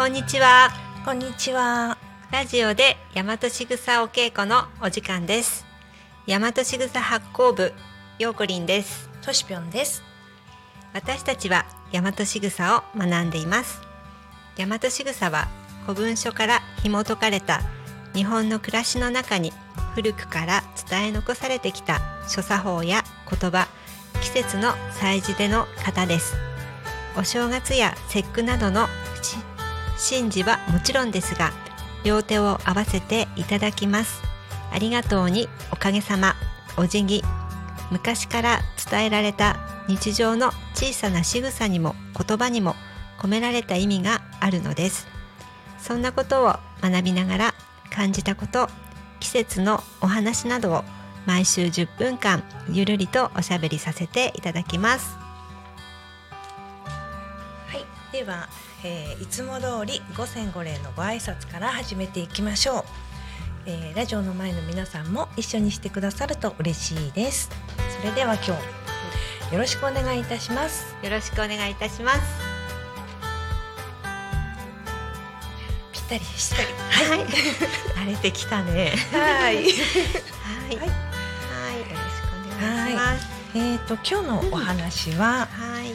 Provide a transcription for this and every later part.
こんにちは。こんにちは。ラジオで大和しぐさお稽古のお時間です。大和しぐさ発行部ようこりんです。としぴょんです。私たちは大和しぐさを学んでいます。大和しぐさは古文書から紐解かれた日本の暮らしの中に古くから伝え残されてきた諸作法や言葉季節の祭事での型です。お正月や節句などのし神事はもちろんですが両手を合わせていただきます。ありがとうにおかげさま。お辞儀。昔から伝えられた日常の小さな仕草にも言葉にも込められた意味があるのです。そんなことを学びながら感じたこと季節のお話などを毎週10分間ゆるりとおしゃべりさせていただきます。はい。では、えーいつも通り五千五礼のご挨拶から始めていきましょう。えーラジオの前の皆さんも一緒にしてくださると嬉しいです。それでは今日よろしくお願いいたします。よろしくお願いいたしますぴったりでした。はい、慣れてきたねはい。はい、はい、よろしくお願いしますえっと今日のお話ははい、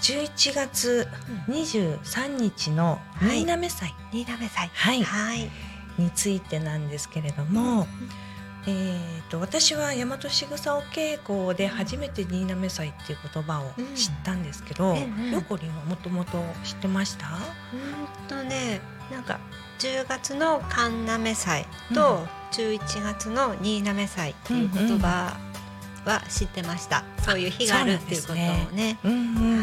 11月23日の新滑祭。新滑祭。はい。はい、についてなんですけれども、えー、と私は大和しぐさお稽古で初めて新滑祭っていう言葉を知ったんですけど、うんうん。よこりんはもともと知ってました、うんとねなんか10月の神滑祭と11月の新滑祭っていう言葉は知ってました、そういう日があるっていうことをね。うんうんうん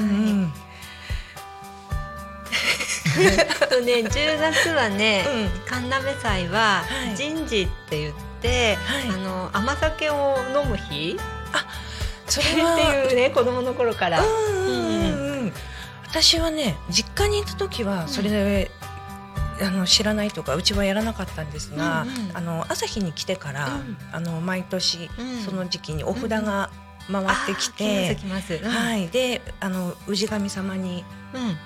とね10月はね、うん。神滑祭ははい。人事って言って、はい。あの甘酒を飲む日？そっていうね子供の頃から。うんうんうんうん。私はね実家にいた時はそれで、あの知らないとかうちはやらなかったんですが、うんうん。あの朝日に来てから、うん。あの毎年うん。その時期にお札が回ってきて、あー来ます来ます。はい、であの氏神様にうん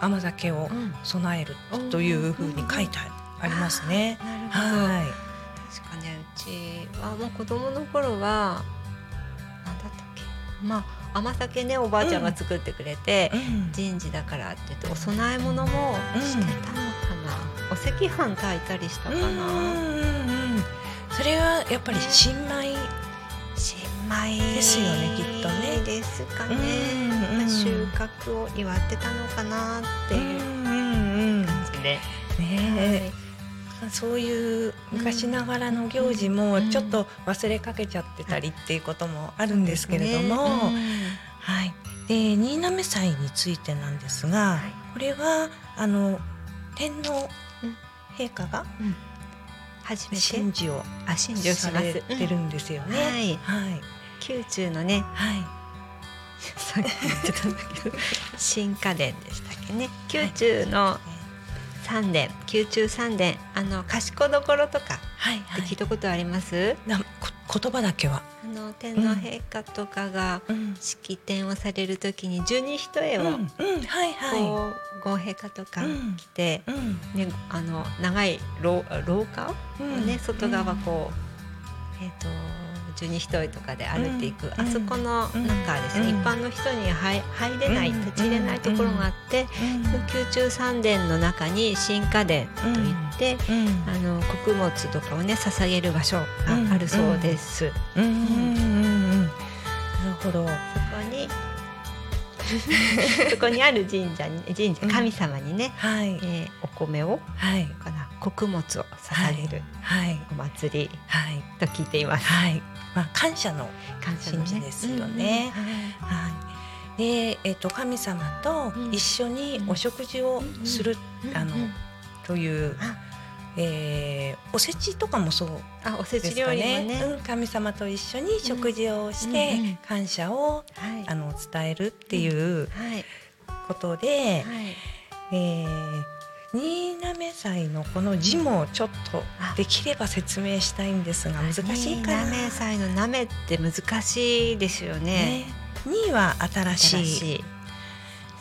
甘酒をうん。備えるというふうに書いてありますね。なるほど。は確かねうちはもう子供の頃はなんだったっけ？まあ甘酒ねおばあちゃんが作ってくれて人事だからって言ってお供え物もしてたのかな、お赤飯炊いたりしたかな、それはやっぱり新米ですよねきっとね。ですかね、うんうんまあ収穫を祝ってたのかなっていううんうんうん感じで、そういう昔ながらの行事もちょっと忘れかけちゃってたりっていうこともあるんですけれども、ねはい。で新滑祭についてなんですが、はい。これはあの天皇うん。陛下がうん。初めて。神事をあされてるんですよね。はい。はい宮中のねはい。さっき言ってたんだけど新家電でしたっけね。宮中の三殿宮中三殿あの賢所とかはいって聞いたことあります、なこ言葉だけは。あの天皇陛下とかがうん。式典をされる時に十二一重を、うんうんはいはこうご陛下とかうん。来て、い。うん。ね、あの長い廊廊下？をね、外側こう、えっ、と十二一重とかで歩いていく、うんあそこのうんなんかですね、うん。一般の人に入入れない、うん立ち入れないところがあって、うん。宮中三殿の中に新家殿といって、うんあの穀物とかをね捧げる場所があるそうです。うんうんうんうん。なるほど。そこに そこにある神社に神社うん。神様にね、はい。えーお米をはい。かな穀物を捧げるはい。お祭りはい。と聞いています。はい。まあ感謝の神事ですよね。はいはい。で、えっと神様と一緒にお食事をする、あの、うんという、あ。えーおせちとかもそうあおせですち料ねね。うん、神様と一緒に食事をして感謝を、はい。あの伝えるっていうはい。ことで、はい。えー新滑祭のこの字もちょっとあできれば説明したいんですが難しいかな？なめ祭のなめって難しいですよね。ね、2は新しい。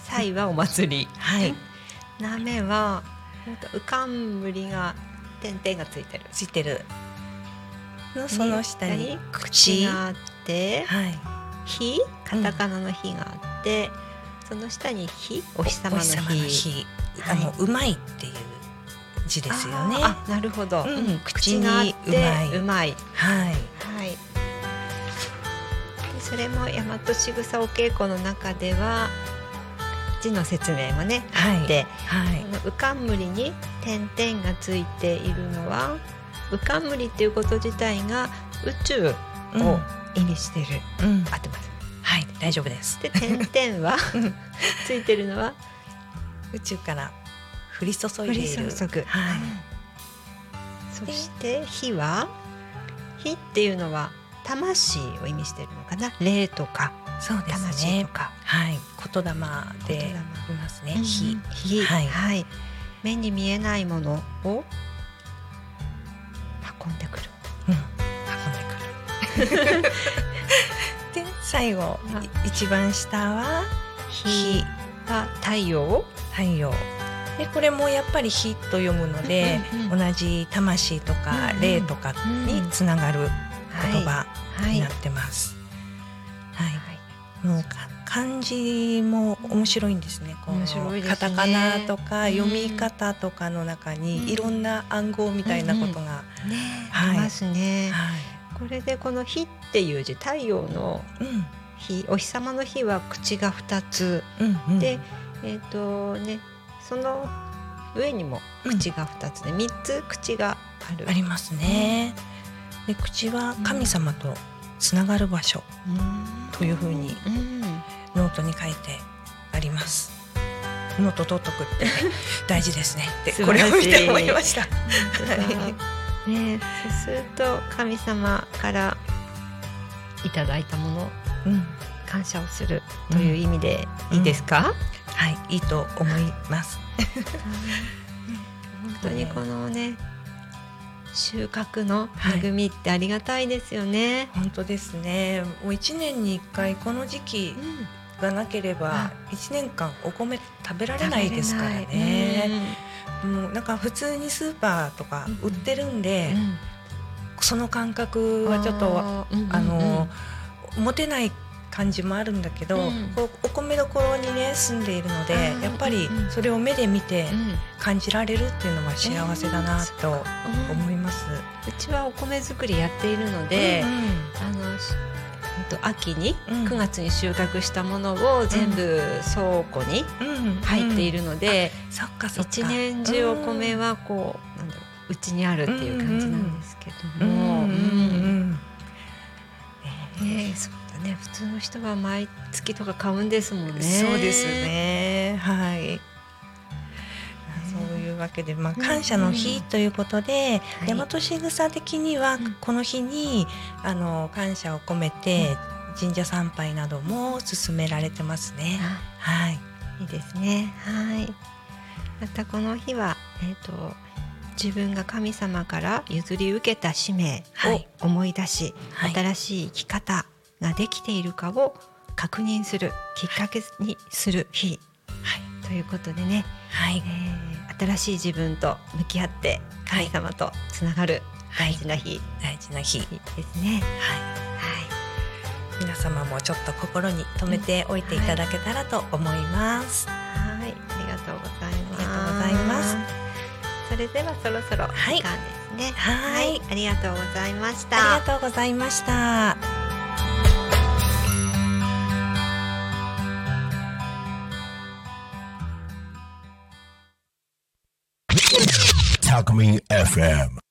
祭はお祭り。はい、なめはほんとうかんむりが点々がついてる。ついてる。のその下に口があって、はい、火カタカナの火があって、その下に火お日様のお日様の火。日、あの、はうまいっていう字ですよね。なるほど。うんうん口にうまいうまい。はい、はい。でそれも大和仕草お稽古の中では字の説明もねはいあって、はいこ、のうかんむりに点々がついているのはうかんむりっていうこと自体が宇宙を意味している。うん、合ってます。はい、大丈夫です。で点々はうん ついてるのは宇宙から降り注いでいる。はい、そして火は？火っていうのは魂を意味しているのかな？霊とか。そうですね。魂と。か。はい、言霊でいますね。うん。火、火。ははい。い、目に見えないものを運んでくる。うん、運んでくる。で、最後、い。一番下は火。は太陽太陽。で、これもやっぱり火と読むので、うんうんうん。同じ魂とかうんうん。霊とかにつながる言葉はい。になってます。はい、はい。もうか漢字も面白いんですね。この面白いですね。カタカナとかうん。読み方とかの中うん。にいろんな暗号みたいなことが、ねはい。ありますね、はい、これでこの火っていう字太陽のうん火お日様の火は口が2つうんうん、でえっ、とねその上にも口が2つで3つ口がある。ありますね。で口は神様とつながる場所というふうにうん。ノートに書いてあります。ノート取っとくって 大事ですね。ってこれを見て思いました。ねそうすると神様からいただいたものうん、感謝をするという意味でいいですか、はい、いいと思います。本当にこのね収穫の恵みってありがたいですよね。本当ですね。もう一年に一回この時期がなければ一年間お米食べられないですからね。もうなんか普通にスーパーとか売ってるんで、その感覚はちょっとあの、持てない感じもあるんだけど、うん。こうお米どころにね住んでいるので、うん。やっぱりうんそれを目で見てうん。感じられるっていうのは幸せだなと思います。うちはお米作りやっているので、あのしほんと秋にうん。9月に収穫したものを全部倉庫にうんうん。入っているので、一年中お米はこうなんだろううちにあるっていう感じなんですけども、ね普通の人は毎月とか買うんですもんね。そうです。ねはい。そういうわけで、まあ、感謝の日ということで、い大和しぐさ的にはうんこの日にあの感謝を込めて神社参拝なども進められてますね。あはい。いいですね。はい。またこの日はえっ、と自分が神様から譲り受けた使命をはい思い出し、はい新しい生き方ができているかを確認するきっかけにする日はい。ということでね、はいえ。ー新しい自分と向き合って神様とつながる大事な日大事な日。はい。ですね。皆様もちょっと心に留めておいていただけたらと思います。はい、はい、ありがとうございます。ありがとうございます。それではそろそろはい時間ですね。はいありがとうございました。ありがとうございました。Alchemy FM.